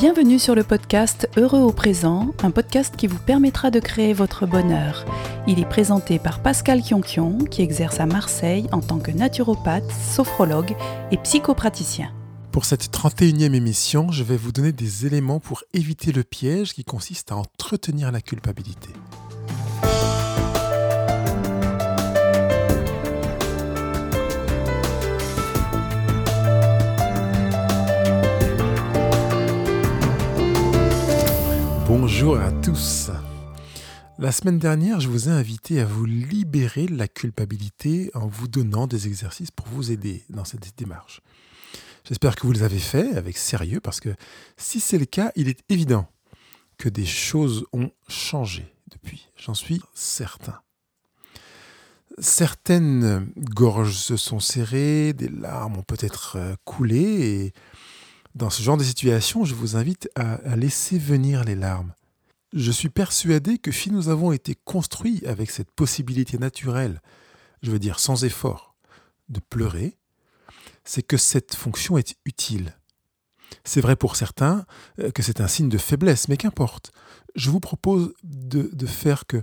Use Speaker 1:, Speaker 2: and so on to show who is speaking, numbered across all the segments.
Speaker 1: Bienvenue sur le podcast Heureux au présent, un podcast qui vous permettra de créer votre bonheur. Il est présenté par Pascal Kionkion, qui exerce à Marseille en tant que naturopathe, sophrologue et psychopraticien.
Speaker 2: Pour cette 31e émission, je vais vous donner des éléments pour éviter le piège qui consiste à entretenir la culpabilité. Bonjour à tous. La semaine dernière, je vous ai invité à vous libérer de la culpabilité en vous donnant des exercices pour vous aider dans cette démarche. J'espère que vous les avez faits avec sérieux parce que si c'est le cas, il est évident que des choses ont changé depuis. J'en suis certain. Certaines gorges se sont serrées, des larmes ont peut-être euh, coulé et dans ce genre de situation, je vous invite à, laisser venir les larmes. Je suis persuadé que si nous avons été construits avec cette possibilité naturelle, je veux dire sans effort, de pleurer, c'est que cette fonction est utile. C'est vrai pour certains euh, que c'est un signe de faiblesse, mais qu'importe. Je vous propose de, de faire que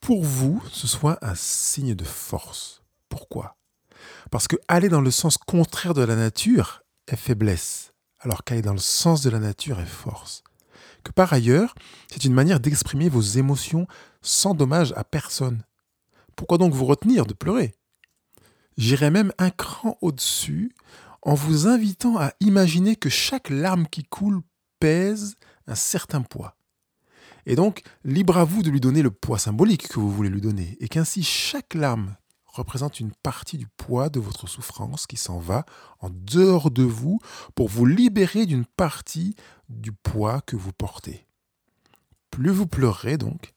Speaker 2: pour vous, ce soit un signe de force. Pourquoi? Parce que aller dans le sens contraire de la nature est faiblesse alors qu'aller dans le sens de la nature est force. Par ailleurs, c'est une manière d'exprimer vos émotions sans dommage à personne. Pourquoi donc vous retenir de pleurer? J'irai même un cran au-dessus en vous invitant à imaginer que chaque larme qui coule pèse un certain poids. Et donc, libre à vous de lui donner le poids symbolique que vous voulez lui donner, et qu'ainsi chaque larme représente une partie du poids de votre souffrance qui s'en va en dehors de vous pour vous libérer d'une partie du poids que vous portez. Plus vous pleurerez donc,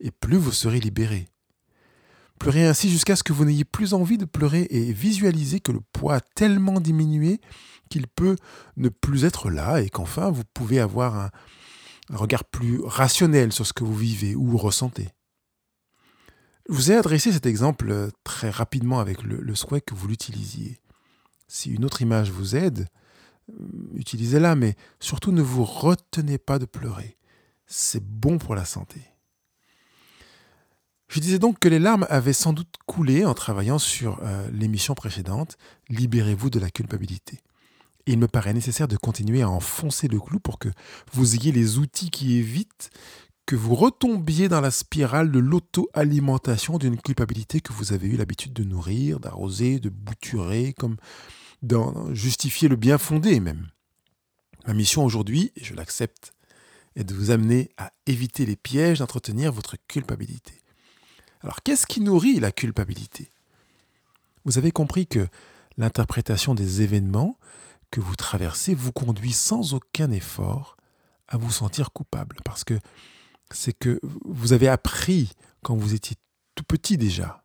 Speaker 2: et plus vous serez libéré. Pleurez ainsi jusqu'à ce que vous n'ayez plus envie de pleurer et visualisez que le poids a tellement diminué qu'il peut ne plus être là et qu'enfin vous pouvez avoir un, un regard plus rationnel sur ce que vous vivez ou ressentez. Je vous ai adressé cet exemple euh, très rapidement avec le, souhait que vous l'utilisiez. Si une autre image vous aide, euh, utilisez-la, mais surtout ne vous retenez pas de pleurer. C'est bon pour la santé. Je disais donc que les larmes avaient sans doute coulé en travaillant sur euh, l'émission précédente, Libérez-vous de la culpabilité. Il me paraît nécessaire de continuer à enfoncer le clou pour que vous ayez les outils qui évitent que vous retombiez dans la spirale de l'auto-alimentation d'une culpabilité que vous avez eu l'habitude de nourrir, d'arroser, de bouturer, comme d'en justifier le bien fondé même. Ma mission aujourd'hui, et je l'accepte, est de vous amener à éviter les pièges d'entretenir votre culpabilité. Alors qu'est-ce qui nourrit la culpabilité? Vous avez compris que l'interprétation des événements que vous traversez vous conduit sans aucun effort à vous sentir coupable. Parce que c'est que vous avez appris quand vous étiez tout petit déjà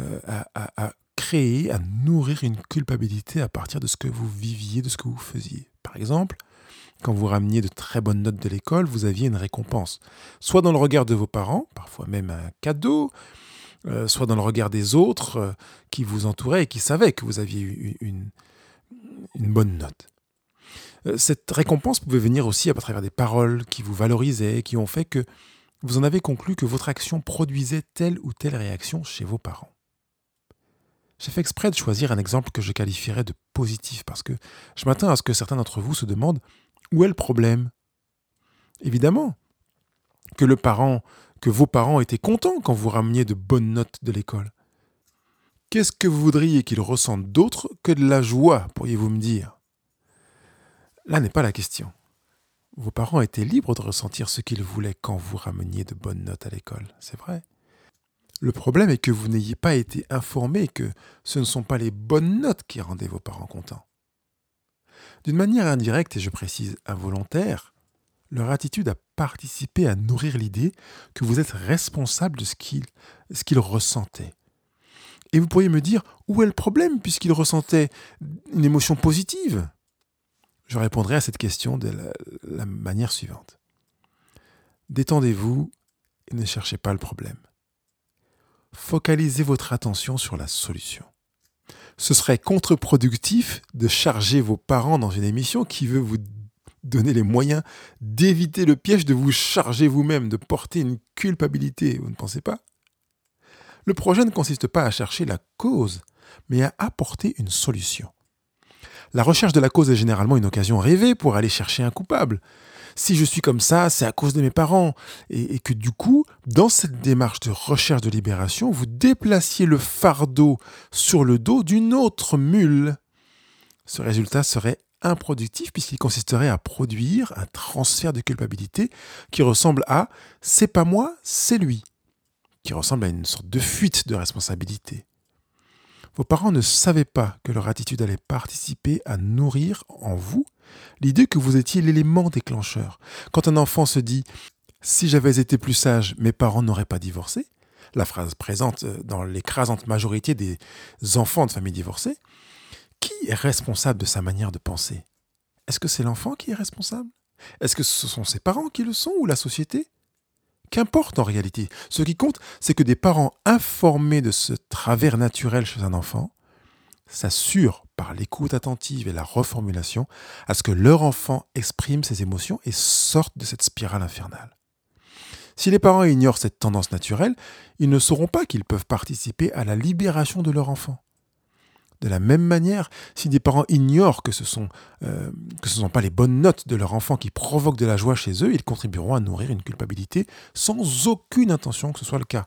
Speaker 2: euh, à, créer, à nourrir une culpabilité à partir de ce que vous viviez, de ce que vous faisiez. Par exemple, quand vous rameniez de très bonnes notes de l'école, vous aviez une récompense, soit dans le regard de vos parents, parfois même un cadeau, euh, soit dans le regard des autres euh, qui vous entouraient et qui savaient que vous aviez eu une bonne note. Euh, cette récompense pouvait venir aussi à travers des paroles qui vous valorisaient, qui ont fait que vous en avez conclu que votre action produisait telle ou telle réaction chez vos parents. J'ai fait exprès de choisir un exemple que je qualifierais de positif parce que je m'attends à ce que certains d'entre vous se demandent où est le problème? Évidemment que le parent, que vos parents étaient contents quand vous rameniez de bonnes notes de l'école. Qu'est-ce que vous voudriez qu'ils ressentent d'autre que de la joie, pourriez-vous me dire? Là n'est pas la question. Vos parents étaient libres de ressentir ce qu'ils voulaient quand vous rameniez de bonnes notes à l'école, c'est vrai. Le problème est que vous n'ayez pas été informé que ce ne sont pas les bonnes notes qui rendaient vos parents contents. D'une manière indirecte, et je précise involontaire, leur attitude a participé à nourrir l'idée que vous êtes responsable de ce qu'ils ressentaient. Et vous pourriez me dire, où est le problème puisqu'ils ressentaient une émotion positive? Je répondrai à cette question de la, manière suivante. Détendez-vous et ne cherchez pas le problème. Focalisez votre attention sur la solution. Ce serait contre-productif de charger vos parents dans une émission qui veut vous donner les moyens d'éviter le piège de vous charger vous-même, de porter une culpabilité, vous ne pensez pas? Le projet ne consiste pas à chercher la cause, mais à apporter une solution. La recherche de la cause est généralement une occasion rêvée pour aller chercher un coupable. Si je suis comme ça, c'est à cause de mes parents. Et, que du coup, dans cette démarche de recherche de libération, vous déplaciez le fardeau sur le dos d'une autre mule. Ce résultat serait improductif puisqu'il consisterait à produire un transfert de culpabilité qui ressemble à c'est pas moi, c'est lui, qui ressemble à une sorte de fuite de responsabilité. Vos parents ne savaient pas que leur attitude allait participer à nourrir en vous l'idée que vous étiez l'élément déclencheur. Quand un enfant se dit Si j'avais été plus sage, mes parents n'auraient pas divorcé, la phrase présente dans l'écrasante majorité des enfants de familles divorcées, qui est responsable de sa manière de penser? Est-ce que c'est l'enfant qui est responsable? Est-ce que ce sont ses parents qui le sont ou la société? Qu'importe en réalité. Ce qui compte, c'est que des parents informés de ce travers naturel chez un enfant s'assurent par l'écoute attentive et la reformulation à ce que leur enfant exprime ses émotions et sorte de cette spirale infernale. Si les parents ignorent cette tendance naturelle, ils ne sauront pas qu'ils peuvent participer à la libération de leur enfant. De la même manière, si des parents ignorent que ce sont euh, ne sont pas les bonnes notes de leur enfant qui provoquent de la joie chez eux, ils contribueront à nourrir une culpabilité sans aucune intention que ce soit le cas.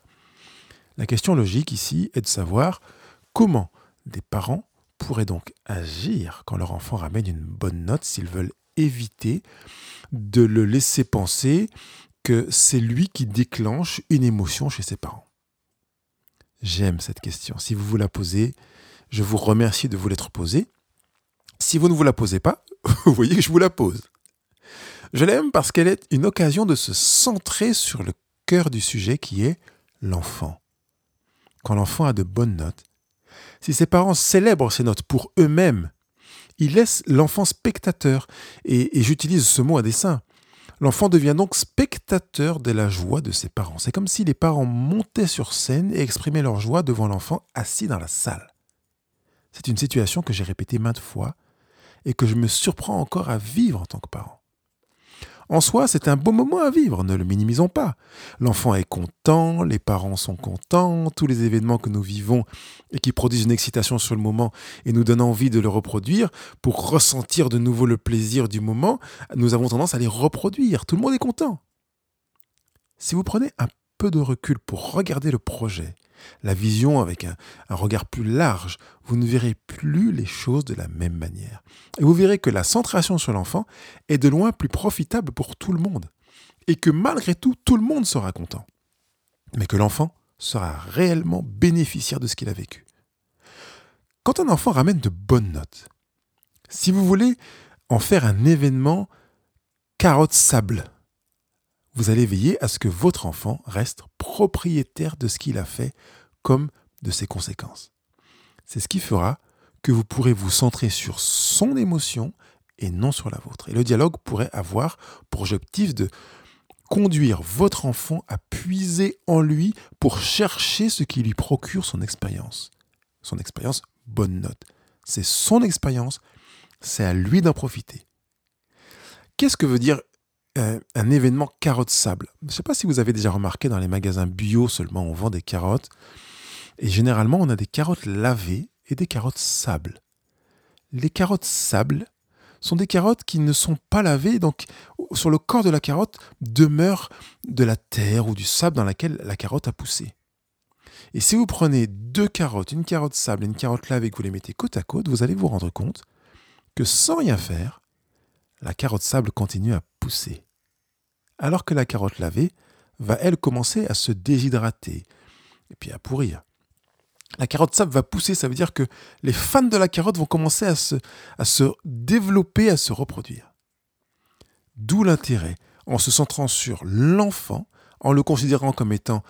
Speaker 2: La question logique ici est de savoir comment des parents pourraient donc agir quand leur enfant ramène une bonne note s'ils veulent éviter de le laisser penser que c'est lui qui déclenche une émotion chez ses parents. J'aime cette question. Si vous vous la posez, je vous remercie de vous l'être posée. Si vous ne vous la posez pas, vous voyez que je vous la pose. Je l'aime parce qu'elle est une occasion de se centrer sur le cœur du sujet qui est l'enfant. Quand l'enfant a de bonnes notes, si ses parents célèbrent ces notes pour eux-mêmes, ils laissent l'enfant spectateur, et, j'utilise ce mot à dessein. L'enfant devient donc spectateur de la joie de ses parents. C'est comme si les parents montaient sur scène et exprimaient leur joie devant l'enfant assis dans la salle. C'est une situation que j'ai répétée maintes fois et que je me surprends encore à vivre en tant que parent. En soi, c'est un beau moment à vivre, ne le minimisons pas. L'enfant est content, les parents sont contents, tous les événements que nous vivons et qui produisent une excitation sur le moment et nous donnent envie de le reproduire, pour ressentir de nouveau le plaisir du moment, nous avons tendance à les reproduire. Tout le monde est content. Si vous prenez un peu de recul pour regarder le projet la vision avec un, regard plus large, vous ne verrez plus les choses de la même manière. Et vous verrez que la centration sur l'enfant est de loin plus profitable pour tout le monde. Et que malgré tout, tout le monde sera content. Mais que l'enfant sera réellement bénéficiaire de ce qu'il a vécu. Quand un enfant ramène de bonnes notes, si vous voulez en faire un événement carotte sable, vous allez veiller à ce que votre enfant reste propriétaire de ce qu'il a fait comme de ses conséquences. C'est ce qui fera que vous pourrez vous centrer sur son émotion et non sur la vôtre. Et le dialogue pourrait avoir pour objectif de conduire votre enfant à puiser en lui pour chercher ce qui lui procure son expérience. Son expérience bonne note. C'est son expérience, c'est à lui d'en profiter. Qu'est-ce que veut dire euh, un événement carotte sable. Je ne sais pas si vous avez déjà remarqué dans les magasins bio seulement, on vend des carottes. Et généralement, on a des carottes lavées et des carottes sable. Les carottes sable sont des carottes qui ne sont pas lavées, donc sur le corps de la carotte demeure de la terre ou du sable dans laquelle la carotte a poussé. Et si vous prenez deux carottes, une carotte sable et une carotte lavée, que vous les mettez côte à côte, vous allez vous rendre compte que sans rien faire, la carotte sable continue à pousser. Alors que la carotte lavée va, elle, commencer à se déshydrater et puis à pourrir. La carotte sable va pousser, ça veut dire que les fans de la carotte vont commencer à se, développer, à se reproduire. D'où l'intérêt, en se centrant sur l'enfant, en le considérant comme étant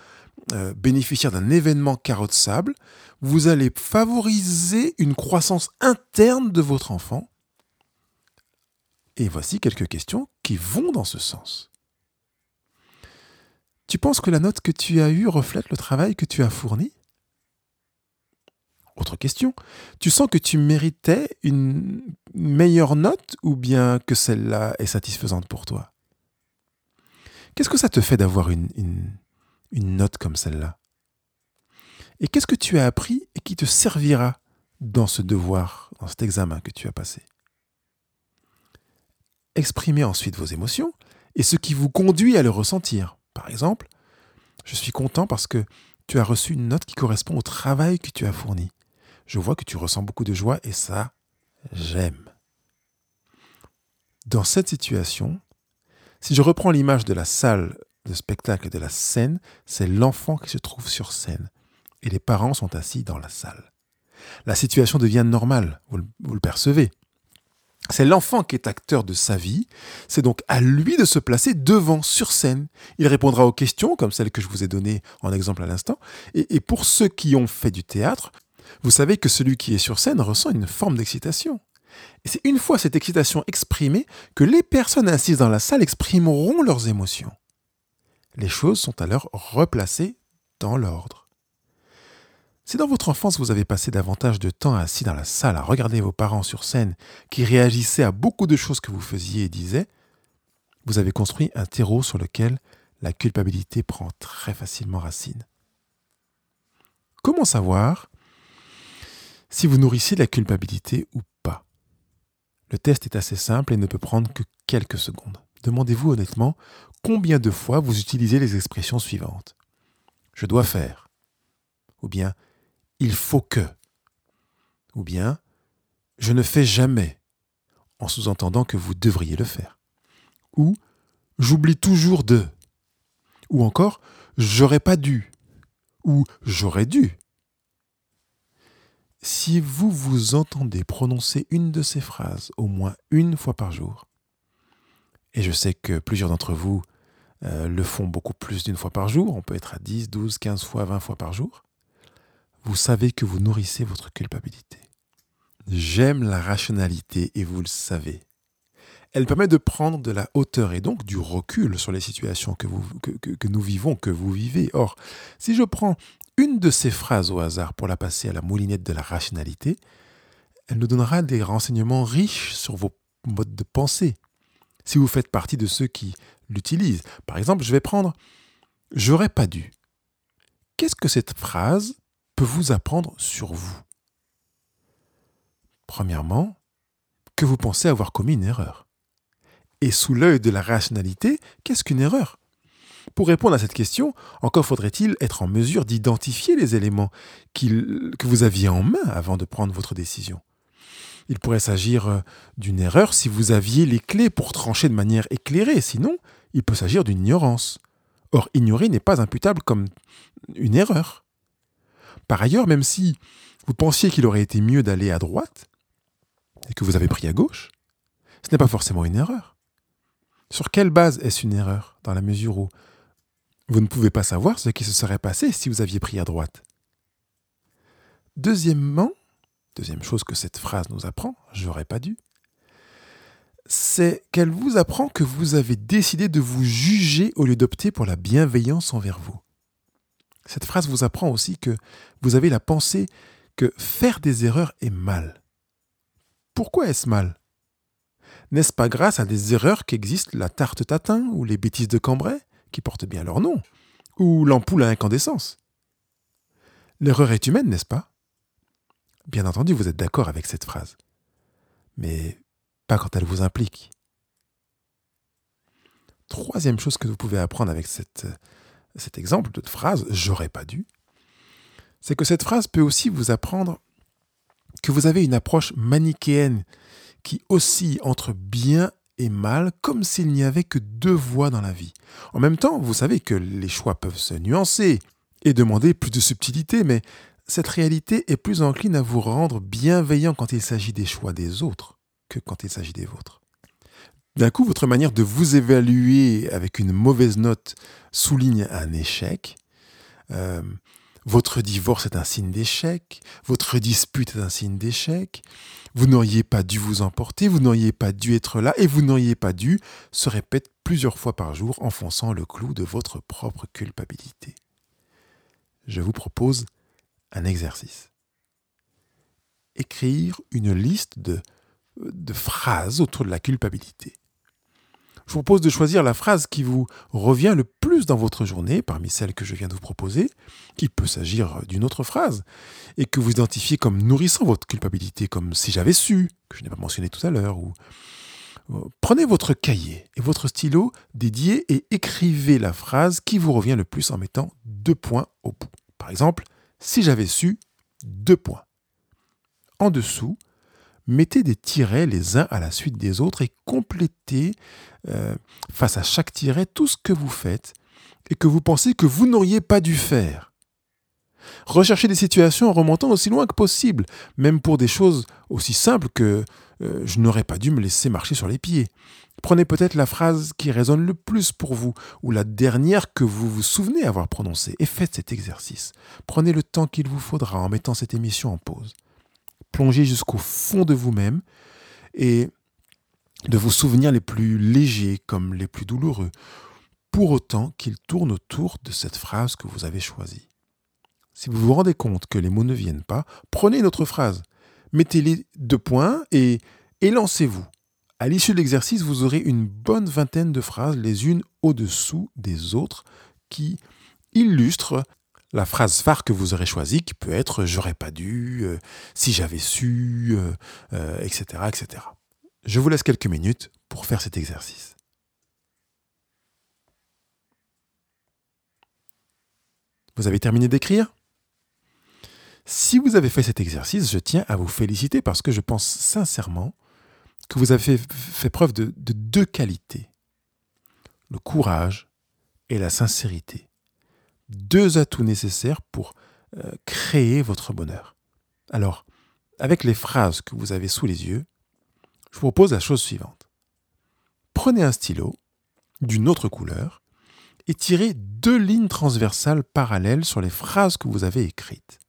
Speaker 2: euh, bénéficiaire d'un événement carotte sable, vous allez favoriser une croissance interne de votre enfant et voici quelques questions qui vont dans ce sens. Tu penses que la note que tu as eue reflète le travail que tu as fourni? Autre question. Tu sens que tu méritais une, meilleure note ou bien que celle-là est satisfaisante pour toi? Qu'est-ce que ça te fait d'avoir une, une note comme celle-là? Et qu'est-ce que tu as appris et qui te servira dans ce devoir, dans cet examen que tu as passé? Exprimez ensuite vos émotions et ce qui vous conduit à le ressentir. Par exemple, je suis content parce que tu as reçu une note qui correspond au travail que tu as fourni. Je vois que tu ressens beaucoup de joie et ça, j'aime. Dans cette situation, si je reprends l'image de la salle de spectacle de la scène, c'est l'enfant qui se trouve sur scène et les parents sont assis dans la salle. La situation devient normale, vous le, vous le percevez. C'est l'enfant qui est acteur de sa vie, c'est donc à lui de se placer devant, sur scène. Il répondra aux questions, comme celles que je vous ai données en exemple à l'instant, et, pour ceux qui ont fait du théâtre, vous savez que celui qui est sur scène ressent une forme d'excitation. Et c'est une fois cette excitation exprimée que les personnes assises dans la salle exprimeront leurs émotions. Les choses sont alors replacées dans l'ordre. Si dans votre enfance vous avez passé davantage de temps assis dans la salle à regarder vos parents sur scène qui réagissaient à beaucoup de choses que vous faisiez et disiez, vous avez construit un terreau sur lequel la culpabilité prend très facilement racine. Comment savoir si vous nourrissez la culpabilité ou pas? Le test est assez simple et ne peut prendre que quelques secondes. Demandez-vous honnêtement combien de fois vous utilisez les expressions suivantes. Je dois faire. Ou bien il faut que. Ou bien, je ne fais jamais, en sous-entendant que vous devriez le faire. Ou, j'oublie toujours de. Ou encore, j'aurais pas dû. Ou j'aurais dû. Si vous vous entendez prononcer une de ces phrases au moins une fois par jour, et je sais que plusieurs d'entre vous euh, le font beaucoup plus d'une fois par jour, on peut être à 10, 12, 15 fois, 20 fois par jour, vous savez que vous nourrissez votre culpabilité. J'aime la rationalité et vous le savez. Elle permet de prendre de la hauteur et donc du recul sur les situations que, nous vivons, que vous vivez. Or, si je prends une de ces phrases au hasard pour la passer à la moulinette de la rationalité, elle nous donnera des renseignements riches sur vos modes de pensée. Si vous faites partie de ceux qui l'utilisent. Par exemple, je vais prendre J'aurais pas dû. Qu'est-ce que cette phrase peut vous apprendre sur vous Premièrement, que vous pensez avoir commis une erreur. Et sous l'œil de la rationalité, qu'est-ce qu'une erreur? Pour répondre à cette question, encore faudrait-il être en mesure d'identifier les éléments que vous aviez en main avant de prendre votre décision. Il pourrait s'agir euh, d'une erreur si vous aviez les clés pour trancher de manière éclairée, sinon il peut s'agir d'une ignorance. Or, ignorer n'est pas imputable comme une erreur. Par ailleurs, même si vous pensiez qu'il aurait été mieux d'aller à droite et que vous avez pris à gauche, ce n'est pas forcément une erreur. Sur quelle base est-ce une erreur dans la mesure où vous ne pouvez pas savoir ce qui se serait passé si vous aviez pris à droite? Deuxièmement, deuxième chose que cette phrase nous apprend, j'aurais pas dû, c'est qu'elle vous apprend que vous avez décidé de vous juger au lieu d'opter pour la bienveillance envers vous. Cette phrase vous apprend aussi que vous avez la pensée que faire des erreurs est mal. Pourquoi est-ce mal? N'est-ce pas grâce à des erreurs qu'existe la tarte tatin ou les bêtises de Cambrai, qui portent bien leur nom, ou l'ampoule à incandescence? L'erreur est humaine, n'est-ce pas? Bien entendu, vous êtes d'accord avec cette phrase. Mais pas quand elle vous implique. Troisième chose que vous pouvez apprendre avec cette, cet exemple de phrase, j'aurais pas dû, c'est que cette phrase peut aussi vous apprendre que vous avez une approche manichéenne qui oscille entre bien et mal comme s'il n'y avait que deux voies dans la vie. En même temps, vous savez que les choix peuvent se nuancer et demander plus de subtilité, mais cette réalité est plus encline à vous rendre bienveillant quand il s'agit des choix des autres que quand il s'agit des vôtres. D'un coup, votre manière de vous évaluer avec une mauvaise note souligne un échec. Euh, votre divorce est un signe d'échec. Votre dispute est un signe d'échec. Vous n'auriez pas dû vous emporter. Vous n'auriez pas dû être là. Et vous n'auriez pas dû se répète plusieurs fois par jour, enfonçant le clou de votre propre culpabilité. Je vous propose un exercice. Écrire une liste de de phrases autour de la culpabilité. Je vous propose de choisir la phrase qui vous revient le plus dans votre journée parmi celles que je viens de vous proposer, qu'il peut s'agir d'une autre phrase, et que vous identifiez comme nourrissant votre culpabilité, comme si j'avais su, que je n'ai pas mentionné tout à l'heure, ou euh, Prenez votre cahier et votre stylo dédié et écrivez la phrase qui vous revient le plus en mettant deux points au bout. Par exemple, si j'avais su, deux points. En dessous, mettez des tirets les uns à la suite des autres et complétez euh, face à chaque tiret tout ce que vous faites et que vous pensez que vous n'auriez pas dû faire. Recherchez des situations en remontant aussi loin que possible, même pour des choses aussi simples que euh, je n'aurais pas dû me laisser marcher sur les pieds. Prenez peut-être la phrase qui résonne le plus pour vous, ou la dernière que vous vous souvenez avoir prononcée, et faites cet exercice. Prenez le temps qu'il vous faudra en mettant cette émission en pause. Plongez jusqu'au fond de vous-même et de vos souvenirs les plus légers comme les plus douloureux, pour autant qu'ils tournent autour de cette phrase que vous avez choisie. Si vous vous rendez compte que les mots ne viennent pas, prenez une autre phrase, mettez les deux points et élancez-vous. À l'issue de l'exercice, vous aurez une bonne vingtaine de phrases les unes au-dessous des autres qui illustrent la phrase phare que vous aurez choisie, qui peut être j'aurais pas dû, euh, si j'avais su, etc., euh, etc. Euh, Je vous laisse quelques minutes pour faire cet exercice. Vous avez terminé d'écrire? Si vous avez fait cet exercice, je tiens à vous féliciter parce que je pense sincèrement que vous avez fait, preuve de deux qualités. Le courage et la sincérité deux atouts nécessaires pour euh, créer votre bonheur. Alors, avec les phrases que vous avez sous les yeux, je vous propose la chose suivante. Prenez un stylo d'une autre couleur et tirez deux lignes transversales parallèles sur les phrases que vous avez écrites.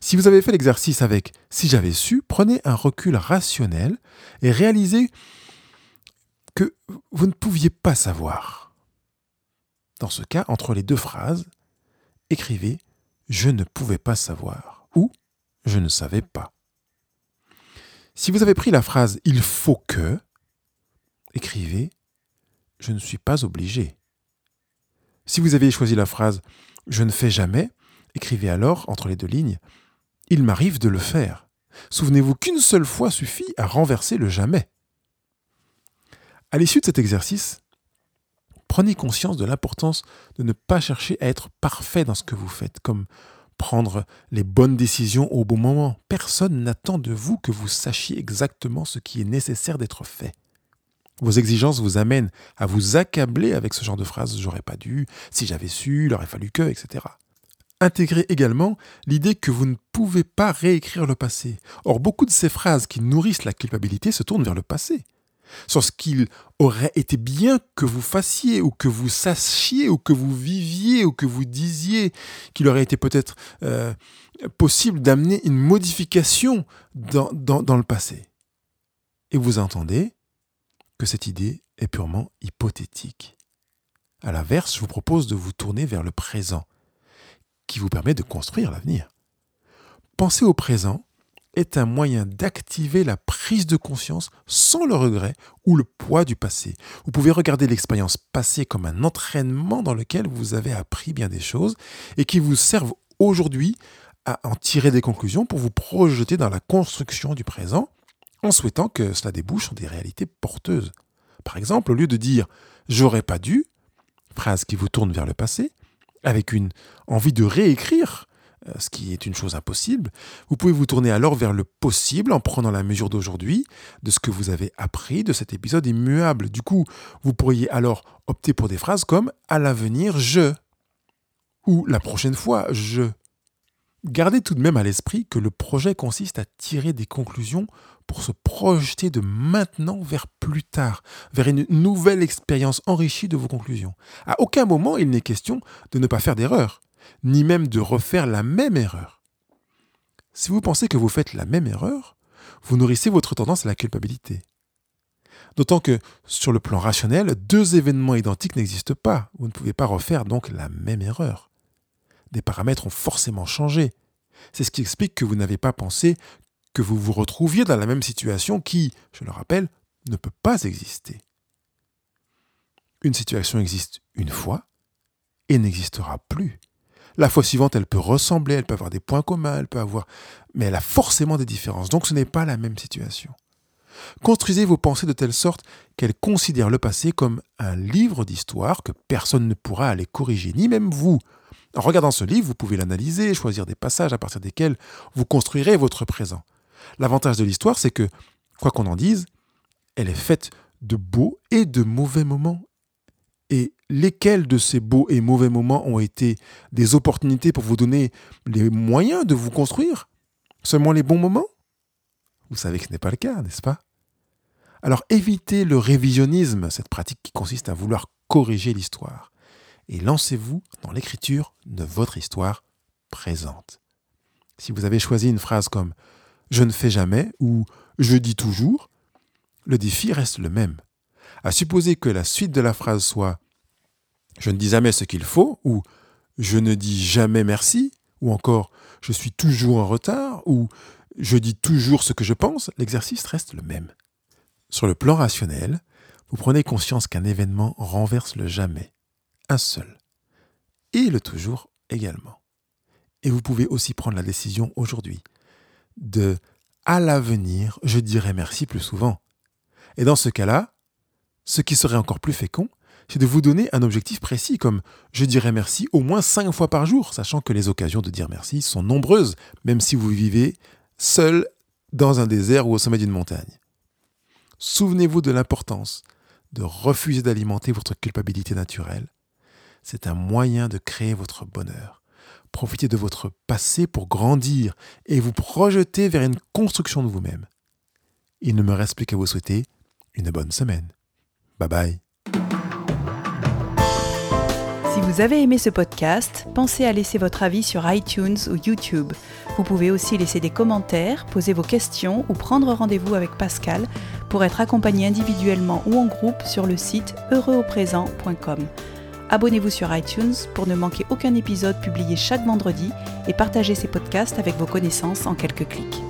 Speaker 2: Si vous avez fait l'exercice avec si j'avais su, prenez un recul rationnel et réalisez que vous ne pouviez pas savoir. Dans ce cas, entre les deux phrases, écrivez Je ne pouvais pas savoir ou Je ne savais pas. Si vous avez pris la phrase Il faut que, écrivez Je ne suis pas obligé. Si vous avez choisi la phrase Je ne fais jamais, écrivez alors entre les deux lignes Il m'arrive de le faire. Souvenez-vous qu'une seule fois suffit à renverser le jamais. À l'issue de cet exercice, Prenez conscience de l'importance de ne pas chercher à être parfait dans ce que vous faites, comme prendre les bonnes décisions au bon moment. Personne n'attend de vous que vous sachiez exactement ce qui est nécessaire d'être fait. Vos exigences vous amènent à vous accabler avec ce genre de phrases j'aurais pas dû, si j'avais su, il aurait fallu que, etc. Intégrez également l'idée que vous ne pouvez pas réécrire le passé. Or, beaucoup de ces phrases qui nourrissent la culpabilité se tournent vers le passé sur ce qu'il aurait été bien que vous fassiez, ou que vous sachiez, ou que vous viviez, ou que vous disiez, qu'il aurait été peut-être euh, possible d'amener une modification dans, dans le passé. Et vous entendez que cette idée est purement hypothétique. À l'inverse, je vous propose de vous tourner vers le présent, qui vous permet de construire l'avenir. Pensez au présent est un moyen d'activer la prise de conscience sans le regret ou le poids du passé. Vous pouvez regarder l'expérience passée comme un entraînement dans lequel vous avez appris bien des choses et qui vous servent aujourd'hui à en tirer des conclusions pour vous projeter dans la construction du présent en souhaitant que cela débouche sur des réalités porteuses. Par exemple, au lieu de dire j'aurais pas dû, phrase qui vous tourne vers le passé, avec une envie de réécrire ce qui est une chose impossible. Vous pouvez vous tourner alors vers le possible en prenant la mesure d'aujourd'hui, de ce que vous avez appris de cet épisode immuable. Du coup, vous pourriez alors opter pour des phrases comme à l'avenir je ou la prochaine fois je. Gardez tout de même à l'esprit que le projet consiste à tirer des conclusions pour se projeter de maintenant vers plus tard, vers une nouvelle expérience enrichie de vos conclusions. À aucun moment il n'est question de ne pas faire d'erreur ni même de refaire la même erreur. Si vous pensez que vous faites la même erreur, vous nourrissez votre tendance à la culpabilité. D'autant que, sur le plan rationnel, deux événements identiques n'existent pas. Vous ne pouvez pas refaire donc la même erreur. Des paramètres ont forcément changé. C'est ce qui explique que vous n'avez pas pensé que vous vous retrouviez dans la même situation qui, je le rappelle, ne peut pas exister. Une situation existe une fois et n'existera plus. La fois suivante, elle peut ressembler, elle peut avoir des points communs, elle peut avoir... Mais elle a forcément des différences. Donc ce n'est pas la même situation. Construisez vos pensées de telle sorte qu'elles considèrent le passé comme un livre d'histoire que personne ne pourra aller corriger, ni même vous. En regardant ce livre, vous pouvez l'analyser, choisir des passages à partir desquels vous construirez votre présent. L'avantage de l'histoire, c'est que, quoi qu'on en dise, elle est faite de beaux et de mauvais moments. Et lesquels de ces beaux et mauvais moments ont été des opportunités pour vous donner les moyens de vous construire Seulement les bons moments? Vous savez que ce n'est pas le cas, n'est-ce pas? Alors évitez le révisionnisme, cette pratique qui consiste à vouloir corriger l'histoire, et lancez-vous dans l'écriture de votre histoire présente. Si vous avez choisi une phrase comme je ne fais jamais ou je dis toujours, le défi reste le même. À supposer que la suite de la phrase soit je ne dis jamais ce qu'il faut ou je ne dis jamais merci ou encore je suis toujours en retard ou je dis toujours ce que je pense, l'exercice reste le même. Sur le plan rationnel, vous prenez conscience qu'un événement renverse le jamais, un seul, et le toujours également. Et vous pouvez aussi prendre la décision aujourd'hui de à l'avenir, je dirai merci plus souvent. Et dans ce cas-là, ce qui serait encore plus fécond, c'est de vous donner un objectif précis comme je dirai merci au moins cinq fois par jour, sachant que les occasions de dire merci sont nombreuses, même si vous vivez seul dans un désert ou au sommet d'une montagne. Souvenez-vous de l'importance de refuser d'alimenter votre culpabilité naturelle. C'est un moyen de créer votre bonheur. Profitez de votre passé pour grandir et vous projeter vers une construction de vous-même. Il ne me reste plus qu'à vous souhaiter une bonne semaine. Bye bye.
Speaker 1: Vous avez aimé ce podcast, pensez à laisser votre avis sur iTunes ou YouTube. Vous pouvez aussi laisser des commentaires, poser vos questions ou prendre rendez-vous avec Pascal pour être accompagné individuellement ou en groupe sur le site heureuxauprésent.com. Abonnez-vous sur iTunes pour ne manquer aucun épisode publié chaque vendredi et partagez ces podcasts avec vos connaissances en quelques clics.